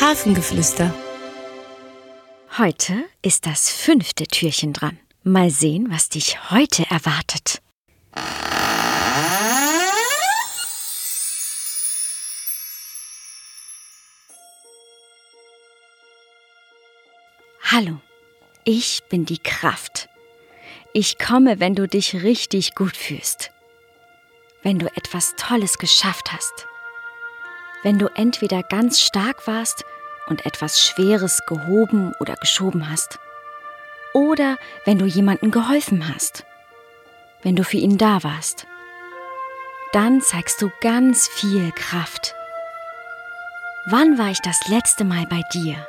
Hafengeflüster. Heute ist das fünfte Türchen dran. Mal sehen, was dich heute erwartet. Hallo, ich bin die Kraft. Ich komme, wenn du dich richtig gut fühlst. Wenn du etwas Tolles geschafft hast. Wenn du entweder ganz stark warst und etwas Schweres gehoben oder geschoben hast. Oder wenn du jemandem geholfen hast. Wenn du für ihn da warst. Dann zeigst du ganz viel Kraft. Wann war ich das letzte Mal bei dir?